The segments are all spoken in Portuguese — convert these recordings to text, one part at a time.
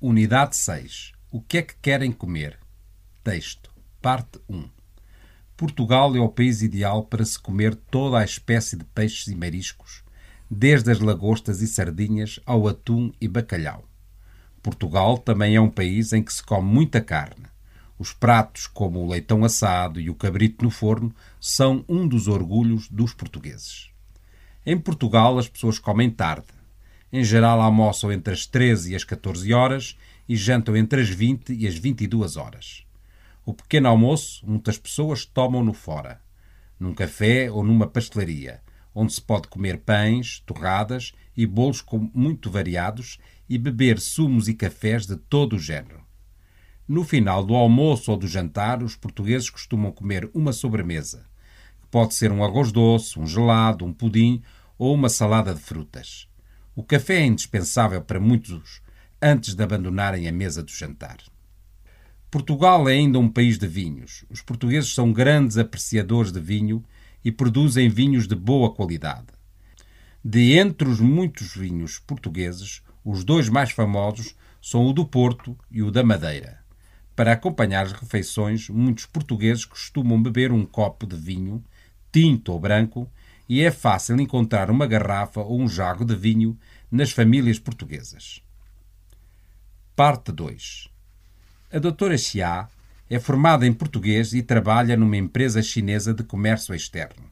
Unidade 6. O que é que querem comer? Texto. Parte 1. Portugal é o país ideal para se comer toda a espécie de peixes e mariscos, desde as lagostas e sardinhas ao atum e bacalhau. Portugal também é um país em que se come muita carne. Os pratos como o leitão assado e o cabrito no forno são um dos orgulhos dos portugueses. Em Portugal as pessoas comem tarde. Em geral almoçam entre as 13 e as 14 horas e jantam entre as 20 e as 22 horas. O pequeno almoço, muitas pessoas tomam-no fora, num café ou numa pastelaria, onde se pode comer pães, torradas e bolos muito variados e beber sumos e cafés de todo o género. No final do almoço ou do jantar, os portugueses costumam comer uma sobremesa, que pode ser um arroz doce, um gelado, um pudim ou uma salada de frutas. O café é indispensável para muitos antes de abandonarem a mesa do jantar. Portugal é ainda um país de vinhos. Os portugueses são grandes apreciadores de vinho e produzem vinhos de boa qualidade. De entre os muitos vinhos portugueses, os dois mais famosos são o do Porto e o da Madeira. Para acompanhar as refeições, muitos portugueses costumam beber um copo de vinho, tinto ou branco, e é fácil encontrar uma garrafa ou um jago de vinho nas famílias portuguesas. Parte 2 a doutora Xia é formada em português e trabalha numa empresa chinesa de comércio externo.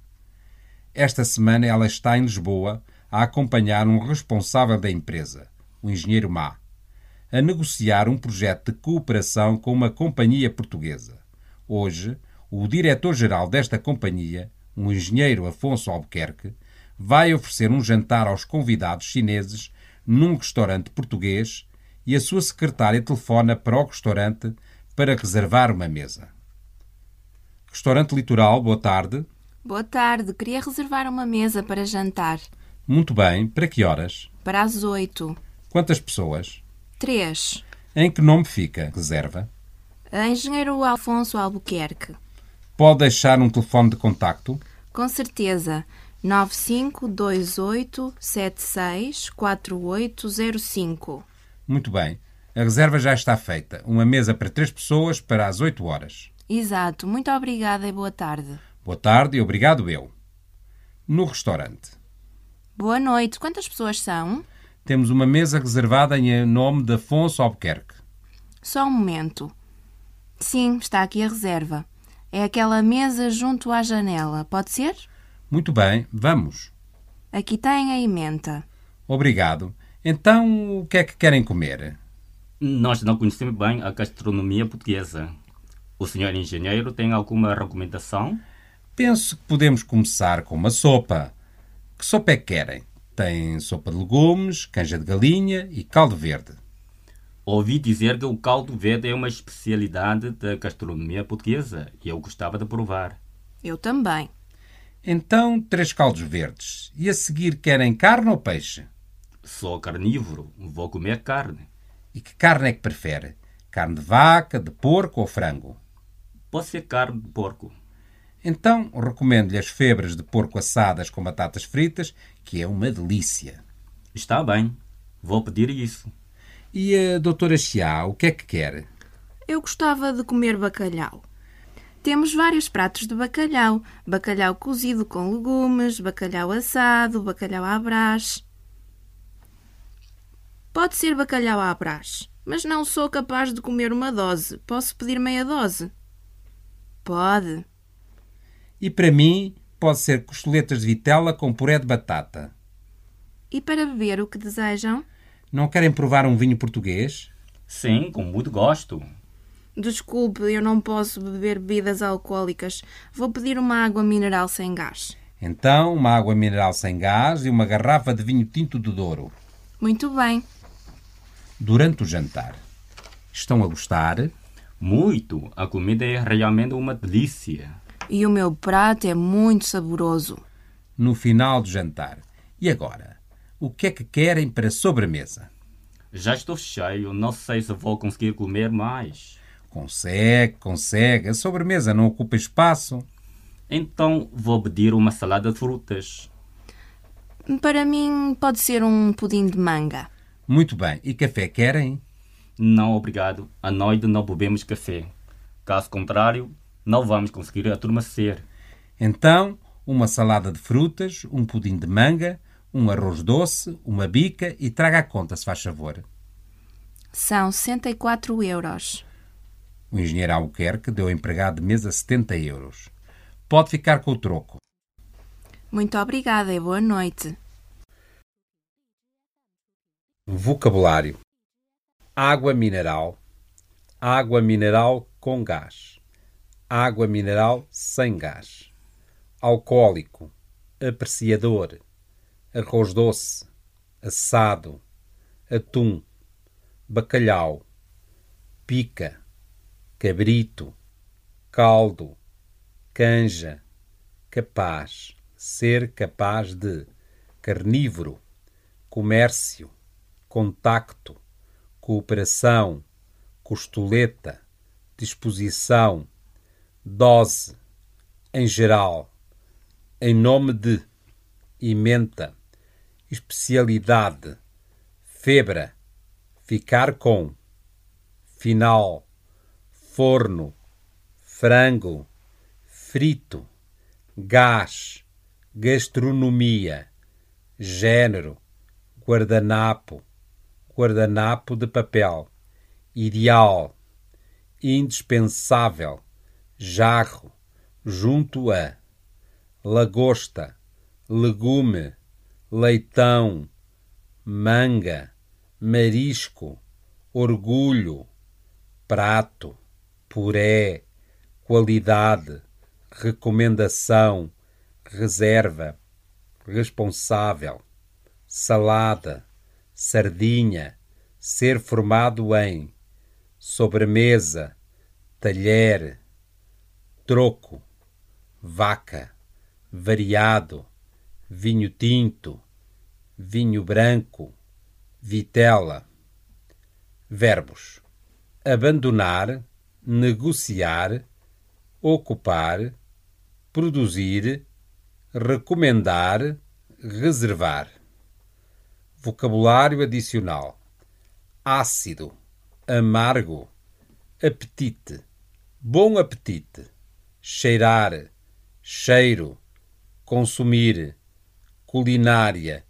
Esta semana ela está em Lisboa a acompanhar um responsável da empresa, o engenheiro Ma, a negociar um projeto de cooperação com uma companhia portuguesa. Hoje, o diretor-geral desta companhia, o engenheiro Afonso Albuquerque, vai oferecer um jantar aos convidados chineses num restaurante português e a sua secretária telefona para o restaurante para reservar uma mesa. Restaurante Litoral, boa tarde. Boa tarde, queria reservar uma mesa para jantar. Muito bem, para que horas? Para as oito. Quantas pessoas? Três. Em que nome fica? Reserva? Engenheiro Alfonso Albuquerque. Pode deixar um telefone de contacto? Com certeza. 9528764805. Muito bem. A reserva já está feita. Uma mesa para três pessoas para as oito horas. Exato. Muito obrigada e boa tarde. Boa tarde e obrigado eu. No restaurante. Boa noite. Quantas pessoas são? Temos uma mesa reservada em nome de Afonso Albuquerque. Só um momento. Sim, está aqui a reserva. É aquela mesa junto à janela. Pode ser? Muito bem, vamos. Aqui tem a emenda. Obrigado. Então, o que é que querem comer? Nós não conhecemos bem a gastronomia portuguesa. O senhor engenheiro tem alguma recomendação? Penso que podemos começar com uma sopa. Que sopa é que querem? Tem sopa de legumes, canja de galinha e caldo verde. Ouvi dizer que o caldo verde é uma especialidade da gastronomia portuguesa e eu gostava de provar. Eu também. Então, três caldos verdes. E a seguir querem carne ou peixe? Sou carnívoro, vou comer carne. E que carne é que prefere? Carne de vaca, de porco ou frango? Pode ser carne de porco. Então, recomendo-lhe as febras de porco assadas com batatas fritas, que é uma delícia. Está bem, vou pedir isso. E a doutora Chiá, o que é que quer? Eu gostava de comer bacalhau. Temos vários pratos de bacalhau. Bacalhau cozido com legumes, bacalhau assado, bacalhau à brás. Pode ser bacalhau à brás, mas não sou capaz de comer uma dose. Posso pedir meia dose? Pode. E para mim, pode ser costeletas de vitela com puré de batata. E para beber o que desejam? Não querem provar um vinho português? Sim, com muito gosto. Desculpe, eu não posso beber bebidas alcoólicas. Vou pedir uma água mineral sem gás. Então, uma água mineral sem gás e uma garrafa de vinho tinto de Douro. Muito bem durante o jantar. Estão a gostar? Muito! A comida é realmente uma delícia. E o meu prato é muito saboroso. No final do jantar. E agora? O que é que querem para a sobremesa? Já estou cheio, não sei se vou conseguir comer mais. Consegue, consegue. A sobremesa não ocupa espaço. Então vou pedir uma salada de frutas. Para mim, pode ser um pudim de manga. Muito bem. E café querem? Não, obrigado. À noite não bebemos café. Caso contrário, não vamos conseguir adormecer. Então, uma salada de frutas, um pudim de manga, um arroz doce, uma bica e traga a conta, se faz favor. São 64 euros. O engenheiro Albuquerque deu ao empregado de mesa 70 euros. Pode ficar com o troco. Muito obrigada e boa noite. Vocabulário: água mineral, água mineral com gás, água mineral sem gás, alcoólico, apreciador, arroz doce, assado, atum, bacalhau, pica, cabrito, caldo, canja, capaz, ser capaz de, carnívoro, comércio, contacto, cooperação, costoleta, disposição, dose, em geral, em nome de, ementa, especialidade, febra, ficar com, final, forno, frango, frito, gás, gastronomia, gênero, guardanapo, guardanapo de papel, ideal, indispensável, jarro, junto a, lagosta, legume, leitão, manga, marisco, orgulho, prato, puré, qualidade, recomendação, reserva, responsável, salada, sardinha, ser formado em sobremesa, talher, troco, vaca, variado, vinho tinto, vinho branco, vitela. Verbos: abandonar, negociar, ocupar, produzir, recomendar, reservar. Vocabulário adicional: ácido, amargo, apetite, bom apetite, cheirar, cheiro, consumir, culinária,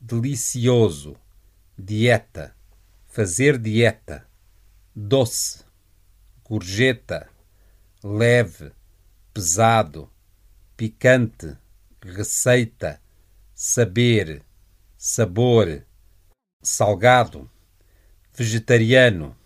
delicioso, dieta, fazer dieta, doce, gorjeta, leve, pesado, picante, receita, saber, sabor, salgado, vegetariano,